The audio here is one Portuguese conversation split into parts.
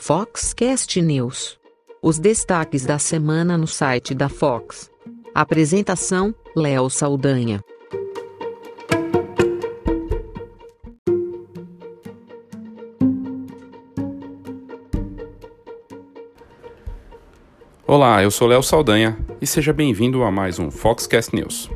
Foxcast News. Os destaques da semana no site da Fox. Apresentação: Léo Saldanha. Olá, eu sou Léo Saldanha e seja bem-vindo a mais um Foxcast News.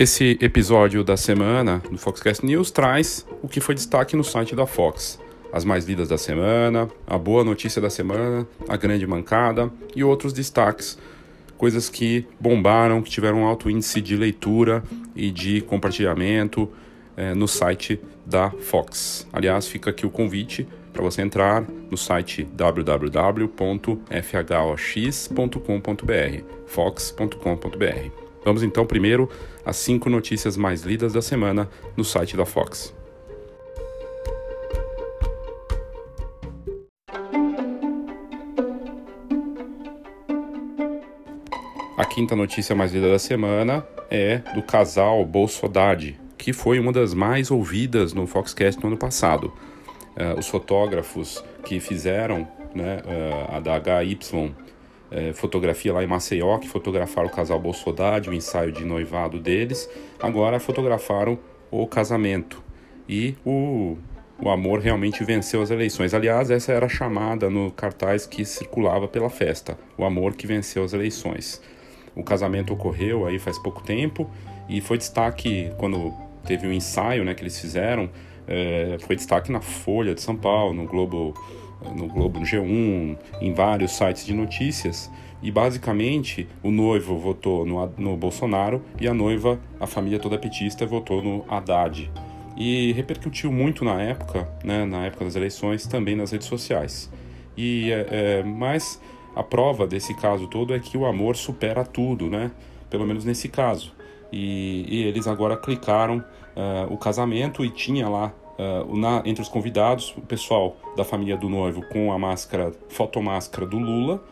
Esse episódio da semana do Foxcast News traz o que foi destaque no site da Fox. As mais lidas da semana, a boa notícia da semana, a grande mancada e outros destaques. Coisas que bombaram, que tiveram um alto índice de leitura e de compartilhamento é, no site da Fox. Aliás, fica aqui o convite para você entrar no site www.fhox.com.br, fox.com.br. Vamos então primeiro às cinco notícias mais lidas da semana no site da Fox. A quinta notícia mais lida da semana é do casal Bolsodade, que foi uma das mais ouvidas no Foxcast no ano passado. Uh, os fotógrafos que fizeram né, uh, a da HY é, fotografia lá em Maceió, que fotografaram o casal Bolsodade, o ensaio de noivado deles, agora fotografaram o casamento. E o, o amor realmente venceu as eleições. Aliás, essa era a chamada no cartaz que circulava pela festa: o amor que venceu as eleições. O casamento ocorreu aí faz pouco tempo e foi destaque quando teve o um ensaio né, que eles fizeram. É, foi destaque na Folha de São Paulo, no Globo no Globo, no G1, em vários sites de notícias. E basicamente o noivo votou no, no Bolsonaro e a noiva, a família toda petista, votou no Haddad. E repercutiu muito na época, né, na época das eleições, também nas redes sociais. E é, é, mas a prova desse caso todo é que o amor supera tudo, né? Pelo menos nesse caso. E, e eles agora clicaram uh, o casamento e tinha lá Uh, na, entre os convidados, o pessoal da família do noivo com a máscara, fotomáscara do Lula,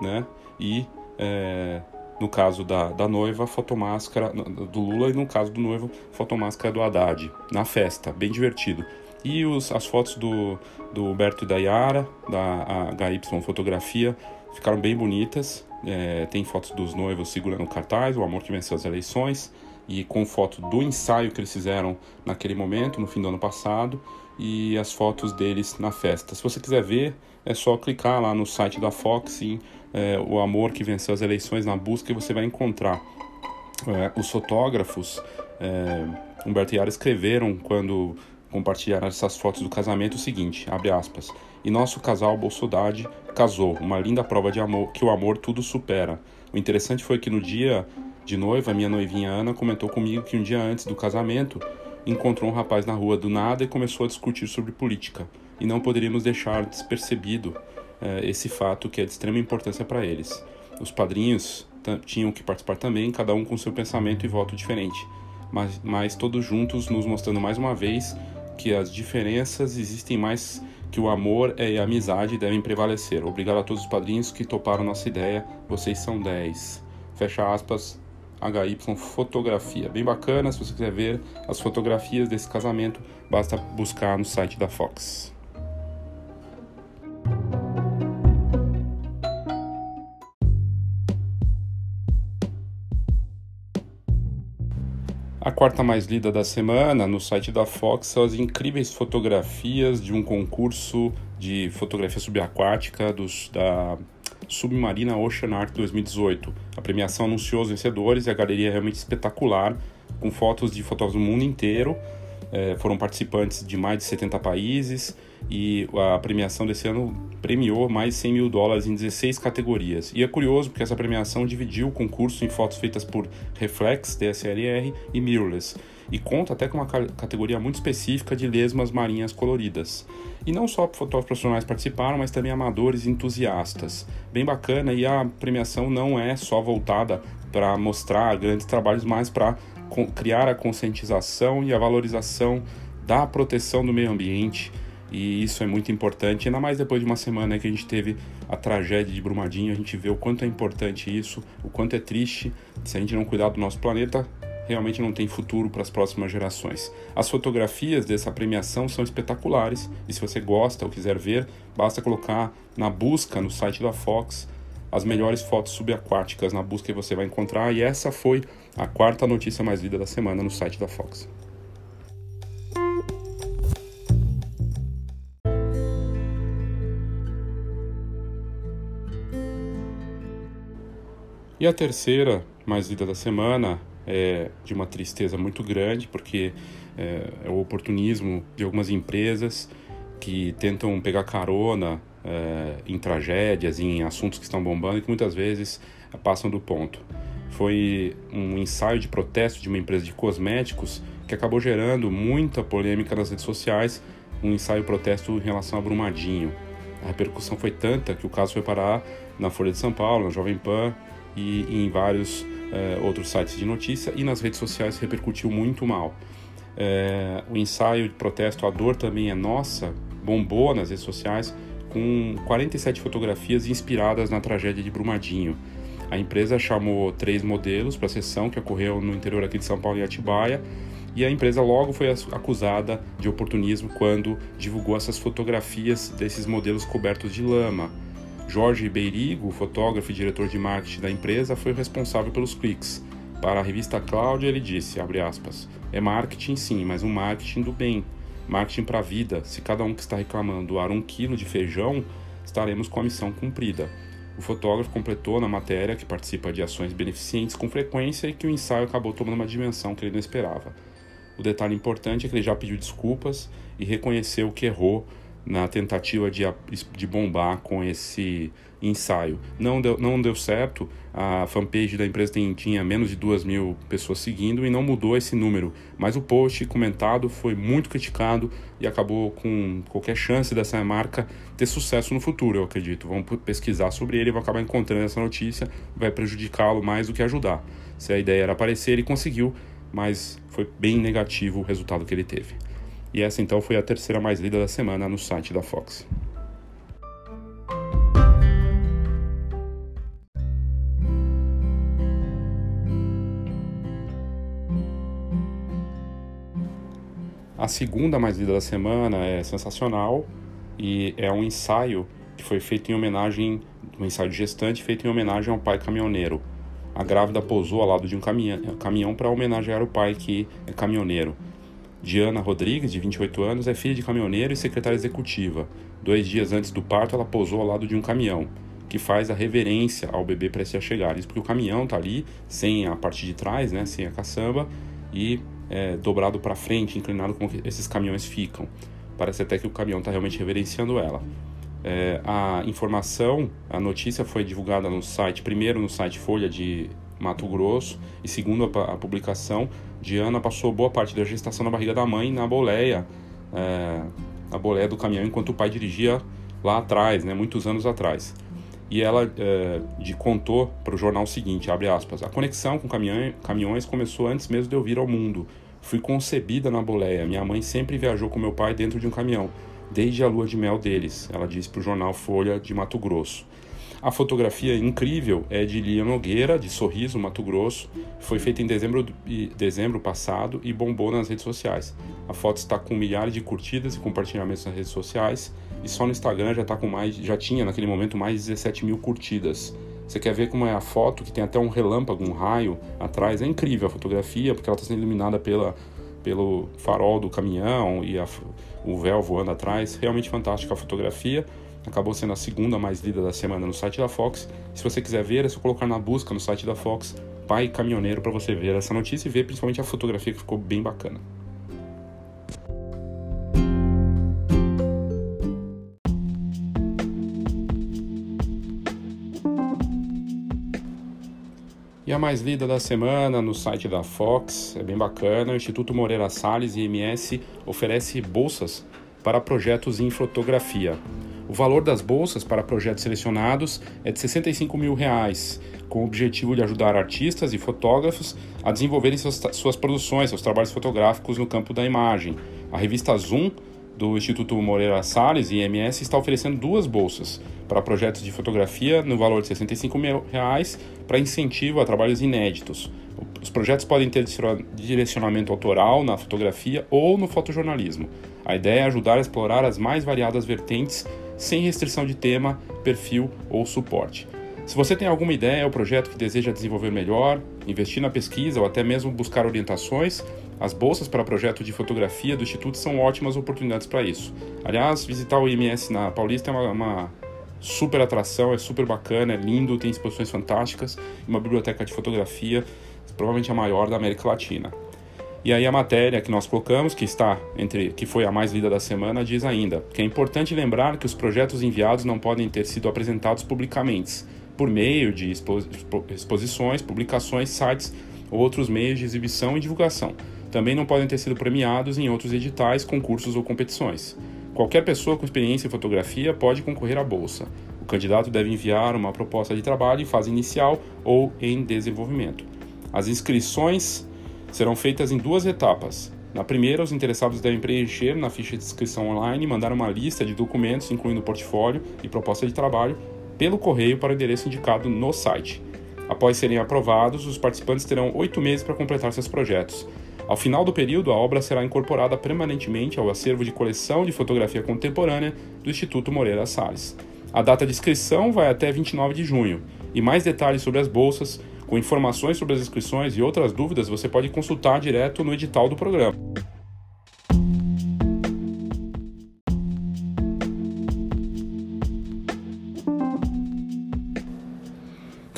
né? E é, no caso da, da noiva, fotomáscara do Lula e no caso do noivo, fotomáscara do Haddad, na festa, bem divertido. E os, as fotos do, do Humberto e da Yara, da HY Fotografia, ficaram bem bonitas. É, tem fotos dos noivos segurando cartaz, o amor que venceu as eleições e com foto do ensaio que eles fizeram naquele momento, no fim do ano passado, e as fotos deles na festa. Se você quiser ver, é só clicar lá no site da Fox em é, O Amor que Venceu as Eleições na busca e você vai encontrar. É, os fotógrafos, é, Humberto e Yara, escreveram quando compartilharam essas fotos do casamento o seguinte, abre aspas, e nosso casal Bolsodade casou, uma linda prova de amor, que o amor tudo supera. O interessante foi que no dia de noiva, minha noivinha Ana comentou comigo que um dia antes do casamento encontrou um rapaz na rua do nada e começou a discutir sobre política. E não poderíamos deixar despercebido eh, esse fato que é de extrema importância para eles. Os padrinhos tinham que participar também, cada um com seu pensamento e voto diferente, mas, mas todos juntos nos mostrando mais uma vez que as diferenças existem mais que o amor e a amizade devem prevalecer. Obrigado a todos os padrinhos que toparam nossa ideia, vocês são 10. Fecha aspas, HY Fotografia. Bem bacana, se você quiser ver as fotografias desse casamento, basta buscar no site da Fox. A quarta mais lida da semana no site da Fox são as incríveis fotografias de um concurso de fotografia subaquática dos, da Submarina Ocean Art 2018. A premiação anunciou os vencedores e a galeria é realmente espetacular, com fotos de fotógrafos do mundo inteiro. É, foram participantes de mais de 70 países e a premiação desse ano premiou mais de 100 mil dólares em 16 categorias. E é curioso porque essa premiação dividiu o concurso em fotos feitas por Reflex, DSLR e Mirrorless e conta até com uma categoria muito específica de lesmas marinhas coloridas. E não só fotógrafos profissionais participaram, mas também amadores e entusiastas. Bem bacana e a premiação não é só voltada para mostrar grandes trabalhos, mas para criar a conscientização e a valorização da proteção do meio ambiente e isso é muito importante, ainda mais depois de uma semana que a gente teve a tragédia de Brumadinho, a gente vê o quanto é importante isso, o quanto é triste. Se a gente não cuidar do nosso planeta, realmente não tem futuro para as próximas gerações. As fotografias dessa premiação são espetaculares e se você gosta ou quiser ver, basta colocar na busca no site da Fox as melhores fotos subaquáticas na busca que você vai encontrar e essa foi a quarta notícia mais lida da semana no site da Fox. E a terceira, mais lida da semana, é de uma tristeza muito grande, porque é, é o oportunismo de algumas empresas que tentam pegar carona é, em tragédias, em assuntos que estão bombando e que muitas vezes passam do ponto. Foi um ensaio de protesto de uma empresa de cosméticos que acabou gerando muita polêmica nas redes sociais, um ensaio protesto em relação a Brumadinho. A repercussão foi tanta que o caso foi parar na Folha de São Paulo, na Jovem Pan, e, em vários é, outros sites de notícia e nas redes sociais repercutiu muito mal. É, o ensaio de protesto A Dor Também é Nossa bombou nas redes sociais com 47 fotografias inspiradas na tragédia de Brumadinho. A empresa chamou três modelos para a sessão que ocorreu no interior aqui de São Paulo e Atibaia e a empresa logo foi acusada de oportunismo quando divulgou essas fotografias desses modelos cobertos de lama. Jorge Beirigo, fotógrafo e diretor de marketing da empresa, foi responsável pelos cliques. Para a revista Cláudia, ele disse, aspas, é marketing sim, mas um marketing do bem, marketing para a vida. Se cada um que está reclamando doar um quilo de feijão, estaremos com a missão cumprida. O fotógrafo completou na matéria que participa de ações beneficentes com frequência e que o ensaio acabou tomando uma dimensão que ele não esperava. O detalhe importante é que ele já pediu desculpas e reconheceu que errou na tentativa de, de bombar com esse ensaio. Não deu, não deu certo, a fanpage da empresa tem, tinha menos de duas mil pessoas seguindo e não mudou esse número. Mas o post comentado foi muito criticado e acabou com qualquer chance dessa marca ter sucesso no futuro, eu acredito. Vamos pesquisar sobre ele, vão acabar encontrando essa notícia, vai prejudicá-lo mais do que ajudar. Se a ideia era aparecer, ele conseguiu, mas foi bem negativo o resultado que ele teve. E essa então foi a terceira mais lida da semana no site da Fox. A segunda mais lida da semana é sensacional e é um ensaio que foi feito em homenagem, um ensaio de gestante feito em homenagem ao pai caminhoneiro. A grávida pousou ao lado de um caminhão, caminhão para homenagear o pai que é caminhoneiro. Diana Rodrigues, de 28 anos, é filha de caminhoneiro e secretária executiva. Dois dias antes do parto, ela pousou ao lado de um caminhão, que faz a reverência ao bebê prestes a chegar. Isso porque o caminhão está ali, sem a parte de trás, né, sem a caçamba, e é, dobrado para frente, inclinado como esses caminhões ficam. Parece até que o caminhão está realmente reverenciando ela. É, a informação, a notícia foi divulgada no site, primeiro no site Folha de Mato Grosso, e segundo a, a publicação, Diana passou boa parte da gestação na barriga da mãe na boleia, é, na boleia do caminhão, enquanto o pai dirigia lá atrás, né, muitos anos atrás. E ela é, de, contou para o jornal o seguinte, abre aspas, a conexão com caminhões começou antes mesmo de eu vir ao mundo. Fui concebida na boleia. Minha mãe sempre viajou com meu pai dentro de um caminhão, desde a lua de mel deles, ela disse para o jornal Folha de Mato Grosso. A fotografia incrível é de Lia Nogueira, de Sorriso, Mato Grosso. Foi feita em dezembro, dezembro passado e bombou nas redes sociais. A foto está com milhares de curtidas e compartilhamentos nas redes sociais. E só no Instagram já, tá com mais, já tinha naquele momento mais de 17 mil curtidas. Você quer ver como é a foto, que tem até um relâmpago, um raio atrás. É incrível a fotografia, porque ela está sendo iluminada pela, pelo farol do caminhão e a, o véu voando atrás. Realmente fantástica a fotografia acabou sendo a segunda mais lida da semana no site da Fox. Se você quiser ver, é só colocar na busca no site da Fox Pai Caminhoneiro para você ver essa notícia e ver principalmente a fotografia que ficou bem bacana. E a mais lida da semana no site da Fox, é bem bacana, o Instituto Moreira Salles e MS oferece bolsas para projetos em fotografia. O valor das bolsas para projetos selecionados é de 65 mil reais, com o objetivo de ajudar artistas e fotógrafos a desenvolverem suas, suas produções, seus trabalhos fotográficos no campo da imagem. A revista Zoom do Instituto Moreira Salles, IMS, está oferecendo duas bolsas para projetos de fotografia no valor de 65 mil reais para incentivo a trabalhos inéditos. Os projetos podem ter direcionamento autoral na fotografia ou no fotojornalismo. A ideia é ajudar a explorar as mais variadas vertentes sem restrição de tema, perfil ou suporte. Se você tem alguma ideia ou projeto que deseja desenvolver melhor, investir na pesquisa ou até mesmo buscar orientações, as bolsas para projeto de fotografia do Instituto são ótimas oportunidades para isso. Aliás, visitar o IMS na Paulista é uma, uma super atração, é super bacana, é lindo, tem exposições fantásticas, uma biblioteca de fotografia, provavelmente a maior da América Latina. E aí a matéria que nós colocamos, que está entre que foi a mais lida da semana, diz ainda que é importante lembrar que os projetos enviados não podem ter sido apresentados publicamente, por meio de exposições, publicações, sites ou outros meios de exibição e divulgação. Também não podem ter sido premiados em outros editais, concursos ou competições. Qualquer pessoa com experiência em fotografia pode concorrer à bolsa. O candidato deve enviar uma proposta de trabalho em fase inicial ou em desenvolvimento. As inscrições serão feitas em duas etapas. Na primeira, os interessados devem preencher na ficha de inscrição online e mandar uma lista de documentos, incluindo portfólio e proposta de trabalho, pelo correio para o endereço indicado no site. Após serem aprovados, os participantes terão oito meses para completar seus projetos. Ao final do período, a obra será incorporada permanentemente ao acervo de coleção de fotografia contemporânea do Instituto Moreira Salles. A data de inscrição vai até 29 de junho, e mais detalhes sobre as bolsas com informações sobre as inscrições e outras dúvidas, você pode consultar direto no edital do programa.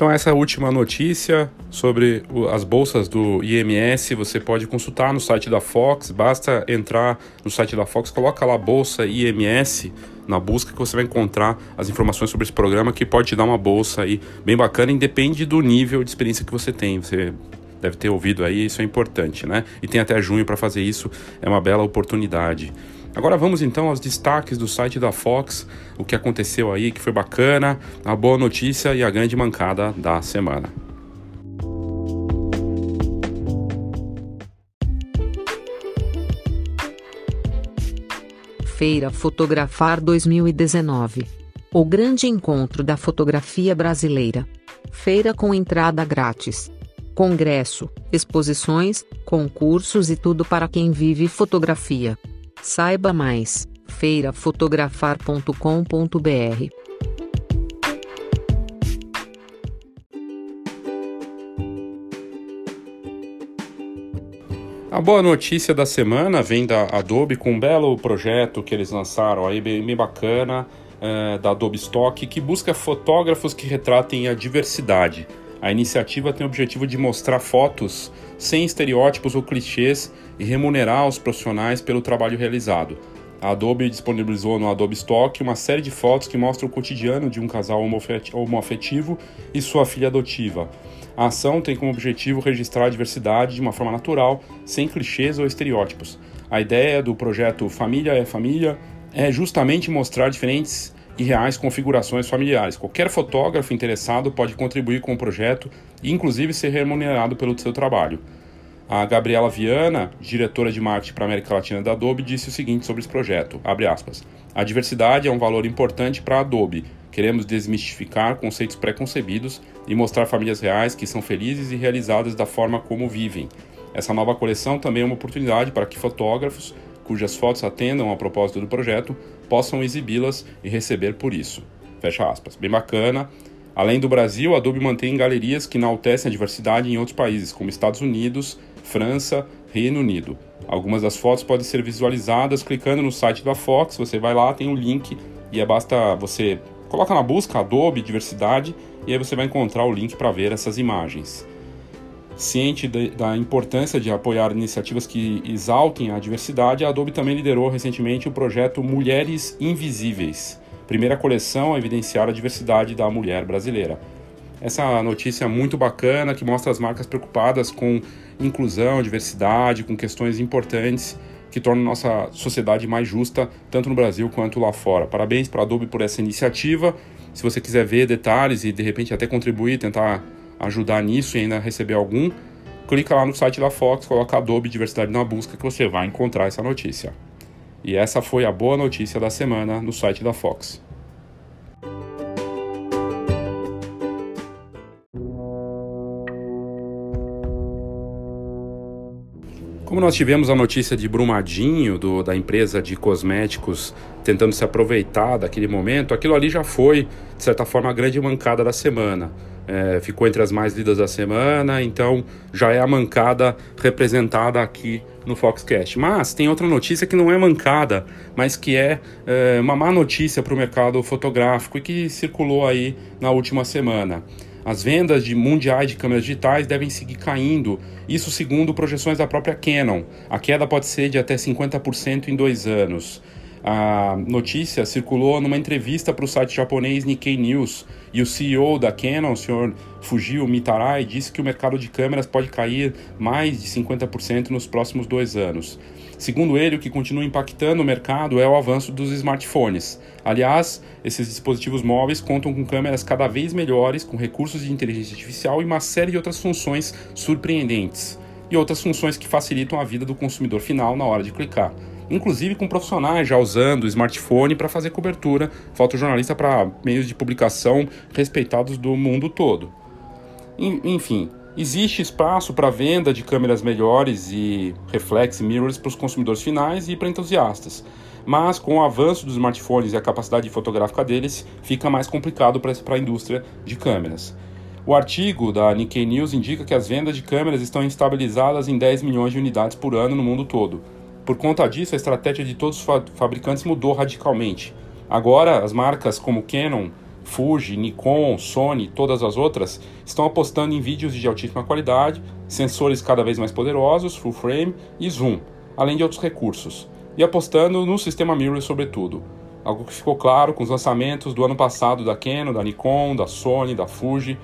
Então, essa última notícia sobre as bolsas do IMS você pode consultar no site da Fox. Basta entrar no site da Fox, coloca lá bolsa IMS na busca que você vai encontrar as informações sobre esse programa que pode te dar uma bolsa aí bem bacana, independe do nível de experiência que você tem. Você deve ter ouvido aí, isso é importante, né? E tem até junho para fazer isso, é uma bela oportunidade. Agora vamos então aos destaques do site da Fox, o que aconteceu aí, que foi bacana, a boa notícia e a grande mancada da semana. Feira Fotografar 2019. O grande encontro da fotografia brasileira. Feira com entrada grátis. Congresso, exposições, concursos e tudo para quem vive fotografia. Saiba mais: feirafotografar.com.br. A boa notícia da semana vem da Adobe com um belo projeto que eles lançaram aí, bem, bacana, é, da Adobe Stock, que busca fotógrafos que retratem a diversidade. A iniciativa tem o objetivo de mostrar fotos sem estereótipos ou clichês e remunerar os profissionais pelo trabalho realizado. A Adobe disponibilizou no Adobe Stock uma série de fotos que mostram o cotidiano de um casal homoafetivo e sua filha adotiva. A ação tem como objetivo registrar a diversidade de uma forma natural, sem clichês ou estereótipos. A ideia do projeto Família é Família é justamente mostrar diferentes e reais configurações familiares. Qualquer fotógrafo interessado pode contribuir com o projeto e, inclusive, ser remunerado pelo seu trabalho. A Gabriela Viana, diretora de marketing para a América Latina da Adobe, disse o seguinte sobre esse projeto: aspas, A diversidade é um valor importante para a Adobe. Queremos desmistificar conceitos preconcebidos e mostrar famílias reais que são felizes e realizadas da forma como vivem. Essa nova coleção também é uma oportunidade para que fotógrafos cujas fotos atendam ao propósito do projeto possam exibi-las e receber por isso. Fecha aspas. Bem bacana. Além do Brasil, a Adobe mantém galerias que enaltecem a diversidade em outros países, como Estados Unidos, França, Reino Unido. Algumas das fotos podem ser visualizadas clicando no site da Fox. Você vai lá, tem o um link e é basta você coloca na busca Adobe diversidade e aí você vai encontrar o link para ver essas imagens. Ciente de, da importância de apoiar iniciativas que exaltem a diversidade, a Adobe também liderou recentemente o projeto Mulheres Invisíveis, primeira coleção a evidenciar a diversidade da mulher brasileira. Essa notícia muito bacana que mostra as marcas preocupadas com inclusão, diversidade, com questões importantes que tornam nossa sociedade mais justa, tanto no Brasil quanto lá fora. Parabéns para a Adobe por essa iniciativa. Se você quiser ver detalhes e de repente até contribuir, tentar ajudar nisso e ainda receber algum, clica lá no site da Fox, coloca Adobe Diversidade na busca que você vai encontrar essa notícia. E essa foi a boa notícia da semana no site da Fox. Como nós tivemos a notícia de Brumadinho, do, da empresa de cosméticos, tentando se aproveitar daquele momento, aquilo ali já foi, de certa forma, a grande mancada da semana. É, ficou entre as mais lidas da semana, então já é a mancada representada aqui no Foxcast. Mas tem outra notícia que não é mancada, mas que é, é uma má notícia para o mercado fotográfico e que circulou aí na última semana. As vendas de mundiais de câmeras digitais devem seguir caindo, isso segundo projeções da própria Canon. A queda pode ser de até 50% em dois anos. A notícia circulou numa entrevista para o site japonês Nikkei News e o CEO da Canon, o senhor Fujio Mitarai, disse que o mercado de câmeras pode cair mais de 50% nos próximos dois anos. Segundo ele, o que continua impactando o mercado é o avanço dos smartphones. Aliás, esses dispositivos móveis contam com câmeras cada vez melhores, com recursos de inteligência artificial e uma série de outras funções surpreendentes. E outras funções que facilitam a vida do consumidor final na hora de clicar. Inclusive com profissionais já usando o smartphone para fazer cobertura, fotojornalista para meios de publicação respeitados do mundo todo. Enfim, Existe espaço para venda de câmeras melhores e reflex mirrors para os consumidores finais e para entusiastas, mas com o avanço dos smartphones e a capacidade fotográfica deles, fica mais complicado para a indústria de câmeras. O artigo da Nikkei News indica que as vendas de câmeras estão estabilizadas em 10 milhões de unidades por ano no mundo todo. Por conta disso, a estratégia de todos os fabricantes mudou radicalmente. Agora, as marcas como Canon, Fuji, Nikon, Sony, todas as outras estão apostando em vídeos de altíssima qualidade, sensores cada vez mais poderosos, full frame e zoom, além de outros recursos, e apostando no sistema mirrorless sobretudo. Algo que ficou claro com os lançamentos do ano passado da Canon, da Nikon, da Sony, da Fuji.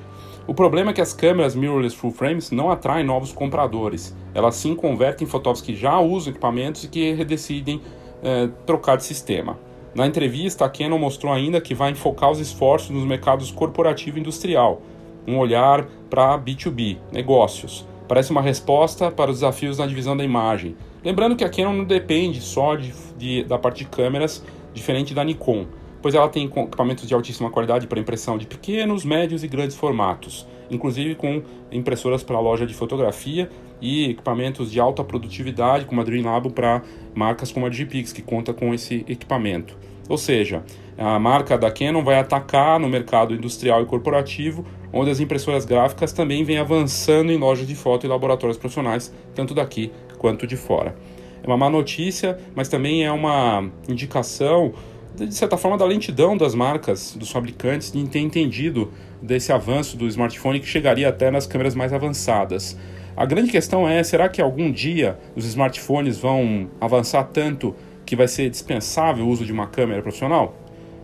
O problema é que as câmeras mirrorless full frames não atraem novos compradores. Elas sim convertem fotógrafos que já usam equipamentos e que decidem eh, trocar de sistema. Na entrevista, a Canon mostrou ainda que vai enfocar os esforços nos mercados corporativo e industrial, um olhar para B2B, negócios. Parece uma resposta para os desafios na divisão da imagem. Lembrando que a Canon não depende só de, de, da parte de câmeras, diferente da Nikon, pois ela tem equipamentos de altíssima qualidade para impressão de pequenos, médios e grandes formatos, inclusive com impressoras para loja de fotografia e equipamentos de alta produtividade, como a Dreamlab para marcas como a Digipix, que conta com esse equipamento. Ou seja, a marca da Canon vai atacar no mercado industrial e corporativo, onde as impressoras gráficas também vêm avançando em lojas de foto e laboratórios profissionais, tanto daqui quanto de fora. É uma má notícia, mas também é uma indicação, de certa forma, da lentidão das marcas, dos fabricantes, de ter entendido desse avanço do smartphone que chegaria até nas câmeras mais avançadas. A grande questão é: será que algum dia os smartphones vão avançar tanto que vai ser dispensável o uso de uma câmera profissional?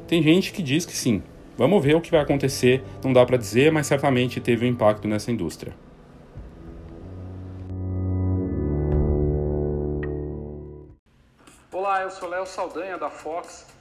Tem gente que diz que sim. Vamos ver o que vai acontecer, não dá para dizer, mas certamente teve um impacto nessa indústria. Olá, eu sou Léo Saldanha da Fox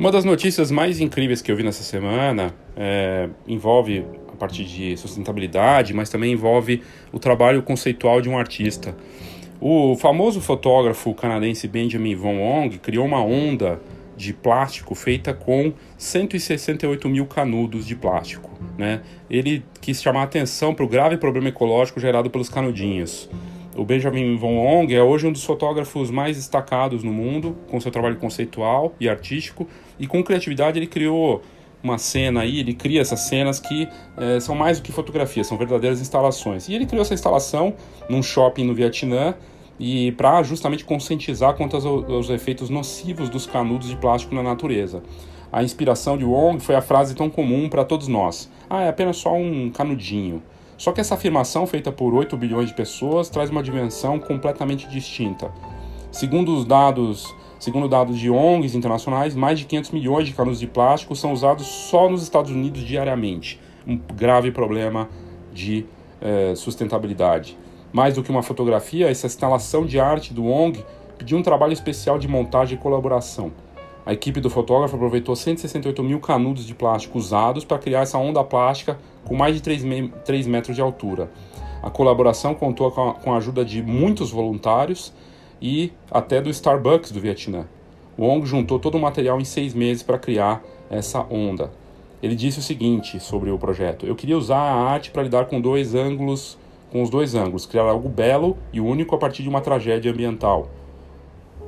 Uma das notícias mais incríveis que eu vi nessa semana é, envolve a parte de sustentabilidade, mas também envolve o trabalho conceitual de um artista. O famoso fotógrafo canadense Benjamin Von Wong criou uma onda de plástico feita com 168 mil canudos de plástico. Né? Ele quis chamar atenção para o grave problema ecológico gerado pelos canudinhos. O Benjamin Von Wong é hoje um dos fotógrafos mais destacados no mundo, com seu trabalho conceitual e artístico, e com criatividade ele criou uma cena aí, ele cria essas cenas que é, são mais do que fotografias, são verdadeiras instalações. E ele criou essa instalação num shopping no Vietnã e para justamente conscientizar quanto aos, aos, efeitos nocivos dos canudos de plástico na natureza. A inspiração de Wong foi a frase tão comum para todos nós: "Ah, é apenas só um canudinho". Só que essa afirmação, feita por 8 bilhões de pessoas, traz uma dimensão completamente distinta. Segundo os dados, segundo dados de ONGs internacionais, mais de 500 milhões de canudos de plástico são usados só nos Estados Unidos diariamente. Um grave problema de eh, sustentabilidade. Mais do que uma fotografia, essa instalação de arte do ONG pediu um trabalho especial de montagem e colaboração. A equipe do fotógrafo aproveitou 168 mil canudos de plástico usados para criar essa onda plástica com mais de 3, me 3 metros de altura. A colaboração contou com a, com a ajuda de muitos voluntários e até do Starbucks do Vietnã. O ONG juntou todo o material em seis meses para criar essa onda. Ele disse o seguinte sobre o projeto: Eu queria usar a arte para lidar com dois ângulos, com os dois ângulos, criar algo belo e único a partir de uma tragédia ambiental.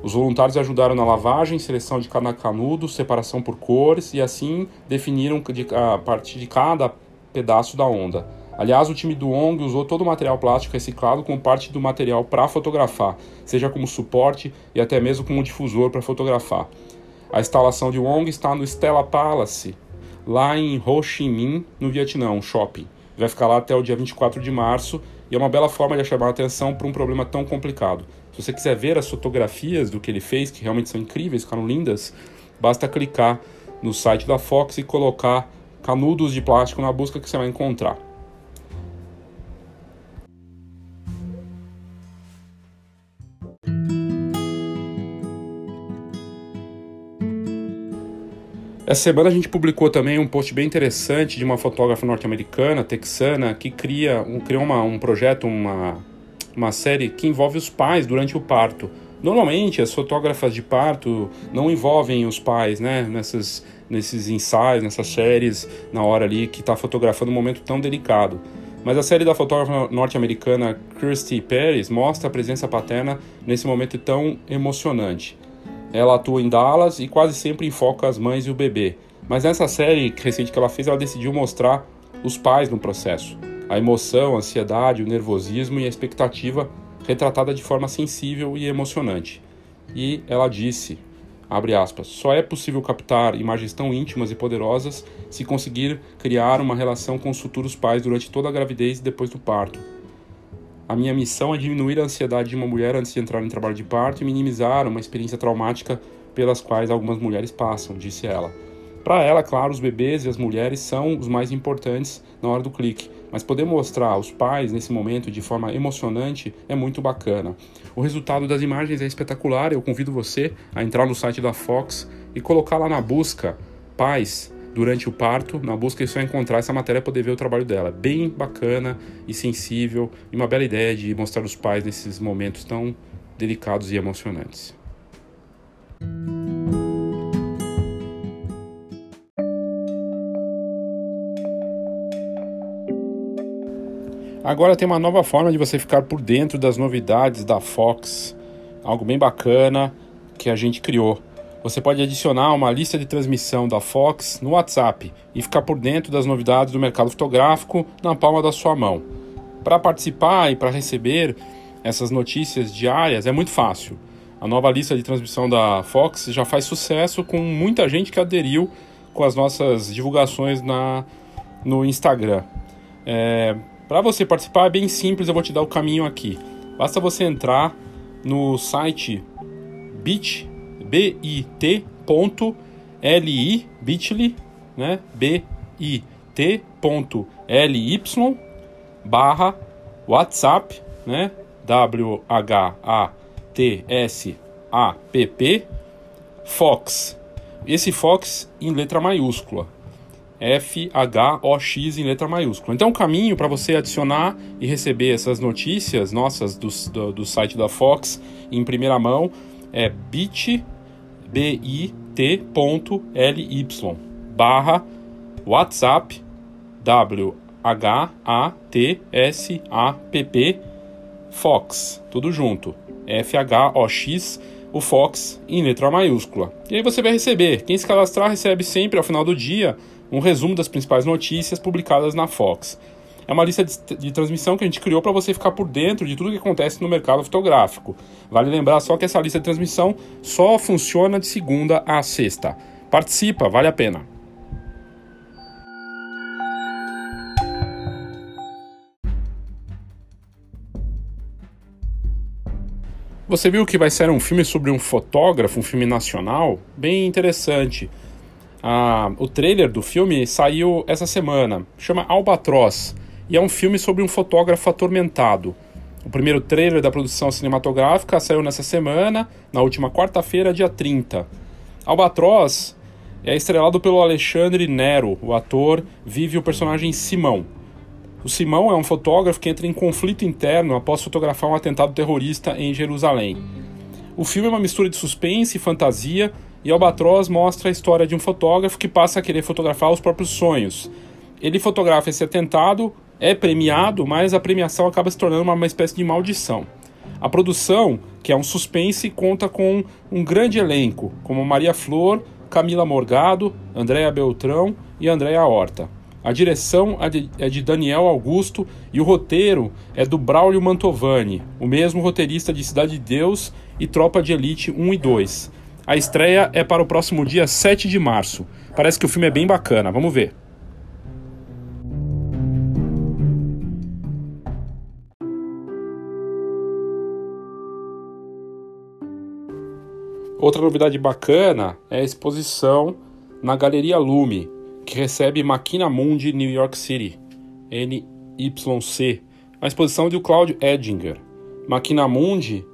Os voluntários ajudaram na lavagem, seleção de cada canudo, separação por cores e assim definiram a partir de cada pedaço da onda. Aliás, o time do ONG usou todo o material plástico reciclado como parte do material para fotografar, seja como suporte e até mesmo como difusor para fotografar. A instalação de ONG está no Stella Palace, lá em Ho Chi Minh, no Vietnã, um shopping. Vai ficar lá até o dia 24 de março e é uma bela forma de chamar a atenção para um problema tão complicado. Se você quiser ver as fotografias do que ele fez, que realmente são incríveis, ficaram lindas, basta clicar no site da Fox e colocar canudos de plástico na busca que você vai encontrar. Essa semana a gente publicou também um post bem interessante de uma fotógrafa norte-americana, texana, que cria um, criou uma, um projeto, uma, uma série que envolve os pais durante o parto. Normalmente as fotógrafas de parto não envolvem os pais, né, nessas, nesses ensaios, nessas séries, na hora ali que está fotografando um momento tão delicado. Mas a série da fotógrafa norte-americana Kirsty Pérez mostra a presença paterna nesse momento tão emocionante. Ela atua em Dallas e quase sempre enfoca as mães e o bebê. Mas nessa série recente que ela fez, ela decidiu mostrar os pais no processo. A emoção, a ansiedade, o nervosismo e a expectativa retratada de forma sensível e emocionante. E ela disse, abre aspas, só é possível captar imagens tão íntimas e poderosas se conseguir criar uma relação com os futuros pais durante toda a gravidez e depois do parto. A minha missão é diminuir a ansiedade de uma mulher antes de entrar em trabalho de parto e minimizar uma experiência traumática pelas quais algumas mulheres passam, disse ela. Para ela, claro, os bebês e as mulheres são os mais importantes na hora do clique, mas poder mostrar os pais nesse momento de forma emocionante é muito bacana. O resultado das imagens é espetacular. Eu convido você a entrar no site da Fox e colocar lá na busca pais durante o parto, na busca você vai encontrar essa matéria poder ver o trabalho dela. Bem bacana e sensível e uma bela ideia de mostrar os pais nesses momentos tão delicados e emocionantes. Agora tem uma nova forma de você ficar por dentro das novidades da Fox, algo bem bacana que a gente criou. Você pode adicionar uma lista de transmissão da Fox no WhatsApp e ficar por dentro das novidades do mercado fotográfico na palma da sua mão. Para participar e para receber essas notícias diárias é muito fácil. A nova lista de transmissão da Fox já faz sucesso com muita gente que aderiu com as nossas divulgações na, no Instagram. É, Para você participar é bem simples, eu vou te dar o caminho aqui. Basta você entrar no site bit bit.ly, bit.ly, né? bit.ly barra WhatsApp, né? W-H-A-T-S-A-P-P Fox. Esse Fox em letra maiúscula. F-H-O-X em letra maiúscula. Então, o caminho para você adicionar e receber essas notícias nossas do, do, do site da Fox em primeira mão é bit bit.ly barra WhatsApp W-H-A-T-S-A-P-P Fox, tudo junto. F-H-O-X, o Fox em letra maiúscula. E aí você vai receber. Quem se cadastrar recebe sempre ao final do dia um resumo das principais notícias publicadas na Fox. É uma lista de, de transmissão que a gente criou para você ficar por dentro de tudo que acontece no mercado fotográfico. Vale lembrar só que essa lista de transmissão só funciona de segunda a sexta. Participa, vale a pena. Você viu que vai ser um filme sobre um fotógrafo, um filme nacional? Bem interessante. Ah, o trailer do filme saiu essa semana, chama Albatroz. E é um filme sobre um fotógrafo atormentado. O primeiro trailer da produção cinematográfica saiu nessa semana, na última quarta-feira, dia 30. Albatroz é estrelado pelo Alexandre Nero. O ator vive o personagem Simão. O Simão é um fotógrafo que entra em conflito interno após fotografar um atentado terrorista em Jerusalém. O filme é uma mistura de suspense e fantasia, e Albatroz mostra a história de um fotógrafo que passa a querer fotografar os próprios sonhos. Ele fotografa esse atentado, é premiado, mas a premiação acaba se tornando uma, uma espécie de maldição. A produção, que é um suspense, conta com um grande elenco, como Maria Flor, Camila Morgado, Andréa Beltrão e Andréa Horta. A direção é de Daniel Augusto e o roteiro é do Braulio Mantovani, o mesmo roteirista de Cidade de Deus e Tropa de Elite 1 e 2. A estreia é para o próximo dia 7 de março. Parece que o filme é bem bacana, vamos ver. Outra novidade bacana é a exposição na Galeria Lume, que recebe Maquina Mundi New York City, NYC, a exposição de Claudio Edinger. Maquina Mundi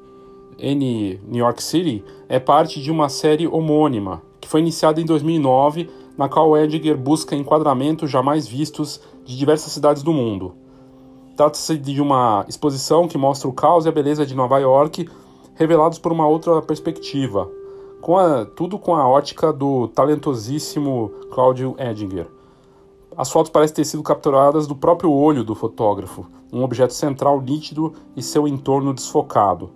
N New York City é parte de uma série homônima que foi iniciada em 2009, na qual Edinger busca enquadramentos jamais vistos de diversas cidades do mundo. Trata-se de uma exposição que mostra o caos e a beleza de Nova York revelados por uma outra perspectiva, com a, tudo com a ótica do talentosíssimo Claudio Edinger. As fotos parecem ter sido capturadas do próprio olho do fotógrafo, um objeto central nítido e seu entorno desfocado.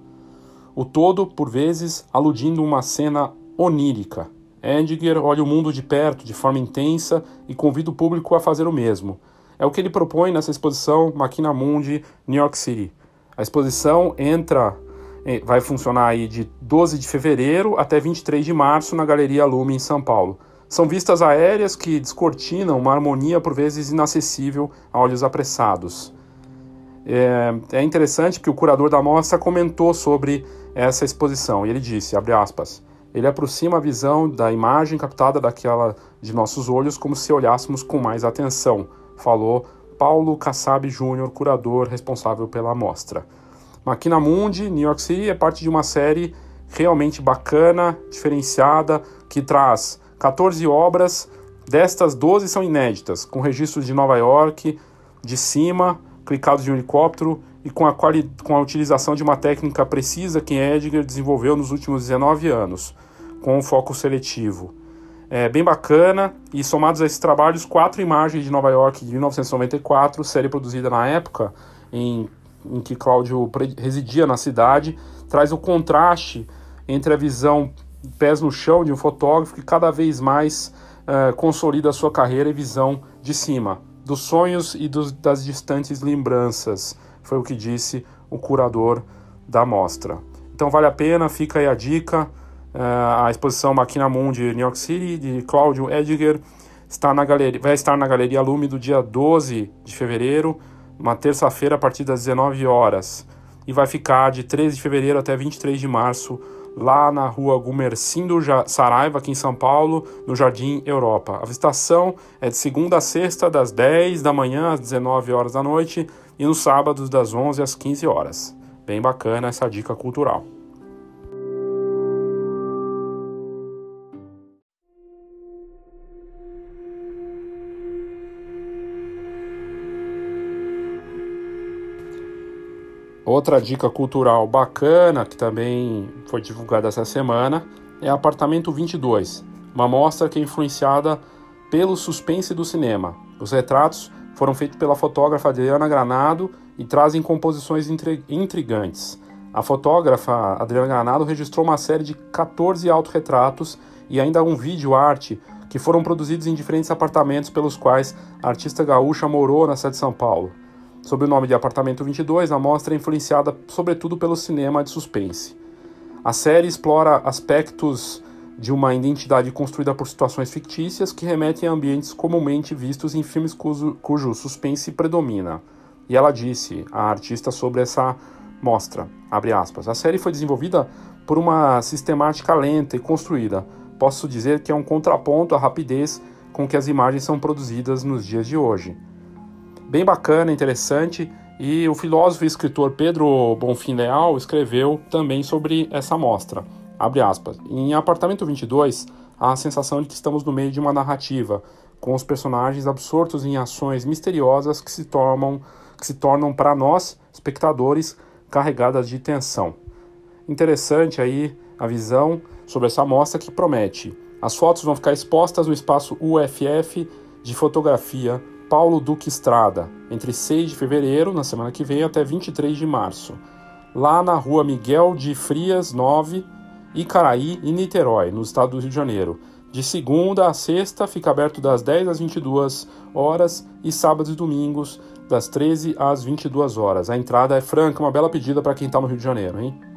O todo, por vezes, aludindo uma cena onírica. Edinger olha o mundo de perto, de forma intensa, e convida o público a fazer o mesmo. É o que ele propõe nessa exposição Maquina Mundi, New York City. A exposição entra vai funcionar aí de 12 de fevereiro até 23 de março na Galeria Lume em São Paulo. São vistas aéreas que descortinam uma harmonia por vezes inacessível a olhos apressados. É, é interessante que o curador da mostra comentou sobre essa exposição e ele disse, abre aspas, ele aproxima a visão da imagem captada daquela de nossos olhos como se olhássemos com mais atenção, falou Paulo Kassab Júnior, curador responsável pela mostra. Maquina Mundi, New York City, é parte de uma série realmente bacana, diferenciada, que traz 14 obras, destas 12 são inéditas, com registros de Nova York, de cima, clicados de um helicóptero e com a, com a utilização de uma técnica precisa que Edgar desenvolveu nos últimos 19 anos, com um foco seletivo. É bem bacana, e somados a esses trabalhos, quatro imagens de Nova York de 1994, série produzida na época em em que Cláudio residia na cidade, traz o contraste entre a visão pés no chão de um fotógrafo que cada vez mais uh, consolida a sua carreira e visão de cima, dos sonhos e dos, das distantes lembranças, foi o que disse o curador da mostra. Então vale a pena, fica aí a dica. Uh, a exposição Maquina Mundi New York City, de Cláudio Ediger, está na galeria, vai estar na Galeria Lume do dia 12 de fevereiro uma terça-feira a partir das 19 horas. E vai ficar de 13 de fevereiro até 23 de março lá na rua Gumercindo Saraiva, aqui em São Paulo, no Jardim Europa. A visitação é de segunda a sexta, das 10 da manhã às 19 horas da noite e nos sábados, das 11 às 15 horas. Bem bacana essa dica cultural. Outra dica cultural bacana que também foi divulgada essa semana é Apartamento 22, uma mostra que é influenciada pelo suspense do cinema. Os retratos foram feitos pela fotógrafa Adriana Granado e trazem composições intrigantes. A fotógrafa Adriana Granado registrou uma série de 14 autorretratos e ainda um vídeo arte que foram produzidos em diferentes apartamentos pelos quais a artista gaúcha morou na cidade de São Paulo. Sob o nome de Apartamento 22, a mostra é influenciada sobretudo pelo cinema de suspense. A série explora aspectos de uma identidade construída por situações fictícias que remetem a ambientes comumente vistos em filmes cujo, cujo suspense predomina. E ela disse, a artista, sobre essa mostra, a série foi desenvolvida por uma sistemática lenta e construída. Posso dizer que é um contraponto à rapidez com que as imagens são produzidas nos dias de hoje. Bem bacana, interessante, e o filósofo e escritor Pedro Bonfim Leal escreveu também sobre essa mostra. Abre aspas. Em Apartamento 22, há a sensação de que estamos no meio de uma narrativa, com os personagens absortos em ações misteriosas que se tornam, que se tornam para nós, espectadores, carregadas de tensão. Interessante aí a visão sobre essa mostra que promete. As fotos vão ficar expostas no espaço UFF de fotografia Paulo Duque Estrada, entre 6 de fevereiro, na semana que vem, até 23 de março, lá na rua Miguel de Frias 9, Icaraí e Niterói, no estado do Rio de Janeiro. De segunda a sexta fica aberto das 10 às 22 horas e sábados e domingos das 13 às 22 horas. A entrada é franca, uma bela pedida para quem está no Rio de Janeiro, hein?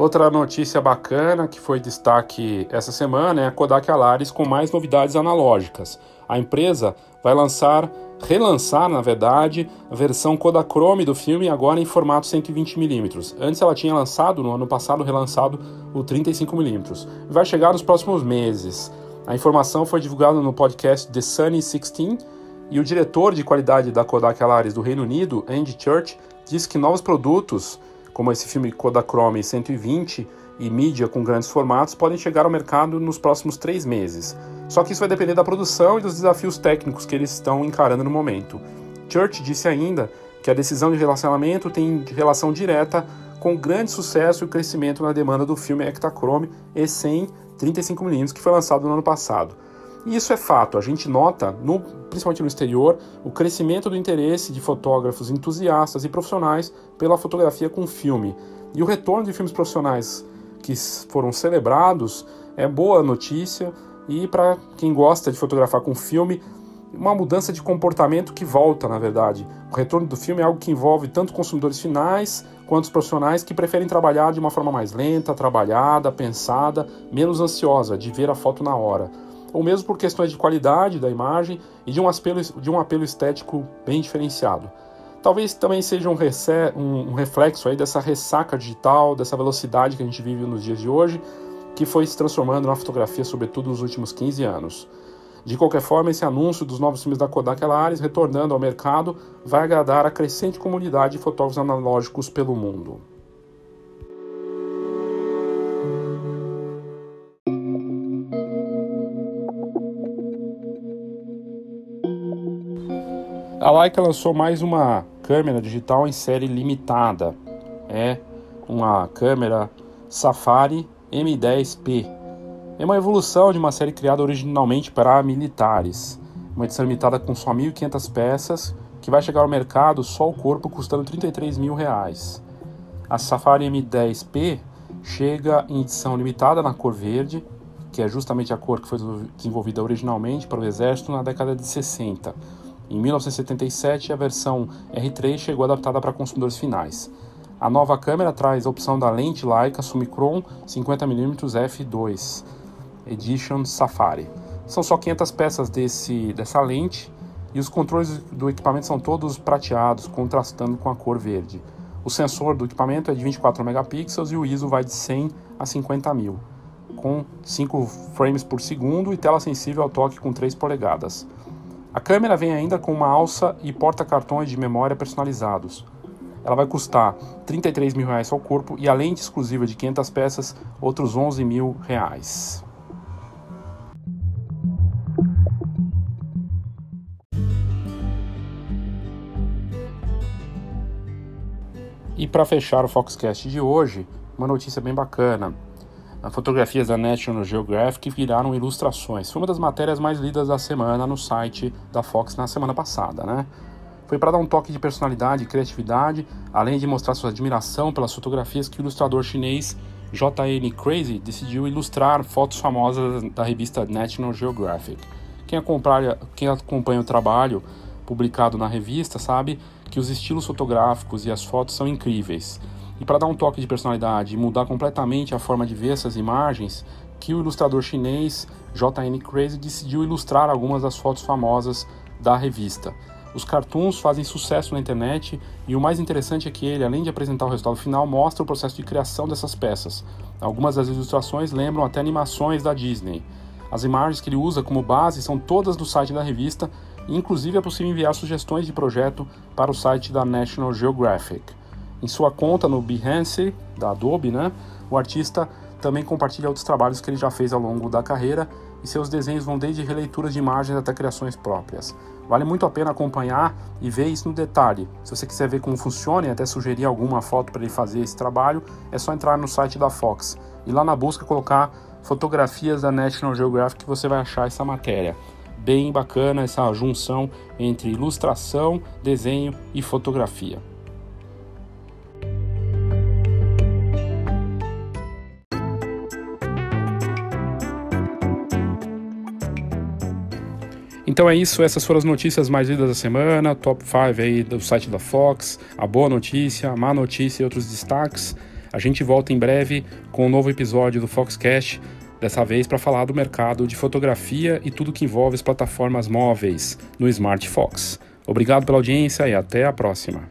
Outra notícia bacana que foi destaque essa semana é a Kodak Alaris com mais novidades analógicas. A empresa vai lançar, relançar, na verdade, a versão Kodachrome do filme agora em formato 120mm. Antes ela tinha lançado, no ano passado, relançado o 35mm. Vai chegar nos próximos meses. A informação foi divulgada no podcast The Sunny 16 e o diretor de qualidade da Kodak Alaris do Reino Unido, Andy Church, disse que novos produtos como esse filme Kodachrome 120 e mídia com grandes formatos, podem chegar ao mercado nos próximos três meses. Só que isso vai depender da produção e dos desafios técnicos que eles estão encarando no momento. Church disse ainda que a decisão de relacionamento tem relação direta com o grande sucesso e o crescimento na demanda do filme Ektachrome E100 35mm que foi lançado no ano passado. E isso é fato, a gente nota, no, principalmente no exterior, o crescimento do interesse de fotógrafos entusiastas e profissionais pela fotografia com filme. E o retorno de filmes profissionais que foram celebrados é boa notícia e para quem gosta de fotografar com filme, uma mudança de comportamento que volta, na verdade. O retorno do filme é algo que envolve tanto consumidores finais quanto os profissionais que preferem trabalhar de uma forma mais lenta, trabalhada, pensada, menos ansiosa de ver a foto na hora ou mesmo por questões de qualidade da imagem e de um apelo, de um apelo estético bem diferenciado. Talvez também seja um, um, um reflexo aí dessa ressaca digital, dessa velocidade que a gente vive nos dias de hoje, que foi se transformando na fotografia, sobretudo nos últimos 15 anos. De qualquer forma, esse anúncio dos novos filmes da Kodak Alaris retornando ao mercado vai agradar a crescente comunidade de fotógrafos analógicos pelo mundo. A Leica lançou mais uma câmera digital em série limitada. É uma câmera Safari M10P. É uma evolução de uma série criada originalmente para militares. Uma edição limitada com só 1.500 peças, que vai chegar ao mercado só o corpo custando 33 mil reais. A Safari M10P chega em edição limitada na cor verde, que é justamente a cor que foi desenvolvida originalmente para o exército na década de 60 em 1977, a versão R3 chegou adaptada para consumidores finais. A nova câmera traz a opção da lente Leica Summicron 50mm f2 Edition Safari. São só 500 peças desse, dessa lente e os controles do equipamento são todos prateados, contrastando com a cor verde. O sensor do equipamento é de 24 megapixels e o ISO vai de 100 a 50 mil, com 5 frames por segundo e tela sensível ao toque com 3 polegadas. A câmera vem ainda com uma alça e porta-cartões de memória personalizados. Ela vai custar 33 mil reais ao corpo e a lente exclusiva de 500 peças, outros 11 mil reais. E para fechar o Foxcast de hoje, uma notícia bem bacana fotografias da National Geographic viraram ilustrações. Foi uma das matérias mais lidas da semana no site da Fox na semana passada, né? Foi para dar um toque de personalidade e criatividade, além de mostrar sua admiração pelas fotografias que o ilustrador chinês J.N. Crazy decidiu ilustrar fotos famosas da revista National Geographic. Quem acompanha, quem acompanha o trabalho publicado na revista sabe que os estilos fotográficos e as fotos são incríveis E para dar um toque de personalidade e mudar completamente a forma de ver essas imagens, que o ilustrador chinês J.N. Crazy decidiu ilustrar algumas das fotos famosas da revista. Os cartoons fazem sucesso na internet e o mais interessante é que ele, além de apresentar o resultado final, mostra o processo de criação dessas peças. Algumas das ilustrações lembram até animações da Disney. As imagens que ele usa como base são todas do site da revista e inclusive é possível enviar sugestões de projeto para o site da National Geographic. Em sua conta no Behance, da Adobe, né, o artista também compartilha outros trabalhos que ele já fez ao longo da carreira e seus desenhos vão desde releituras de imagens até criações próprias. Vale muito a pena acompanhar e ver isso no detalhe. Se você quiser ver como funciona e até sugerir alguma foto para ele fazer esse trabalho, é só entrar no site da Fox e lá na busca colocar fotografias da National Geographic que você vai achar essa matéria. Bem bacana essa junção entre ilustração, desenho e fotografia. Então é isso, essas foram as notícias mais lidas da semana, top 5 aí do site da Fox, a boa notícia, a má notícia e outros destaques. A gente volta em breve com um novo episódio do Foxcast, dessa vez para falar do mercado de fotografia e tudo que envolve as plataformas móveis no Smart Fox. Obrigado pela audiência e até a próxima.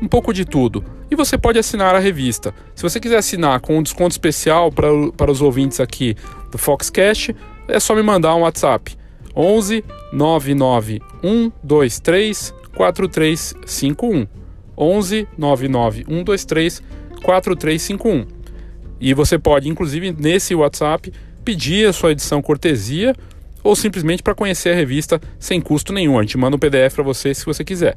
um pouco de tudo. E você pode assinar a revista. Se você quiser assinar com um desconto especial para, para os ouvintes aqui do Foxcast, é só me mandar um WhatsApp. 11 99 123 4351. 11 99 123 4351. E você pode, inclusive, nesse WhatsApp, pedir a sua edição cortesia ou simplesmente para conhecer a revista sem custo nenhum. A gente manda um PDF para você se você quiser.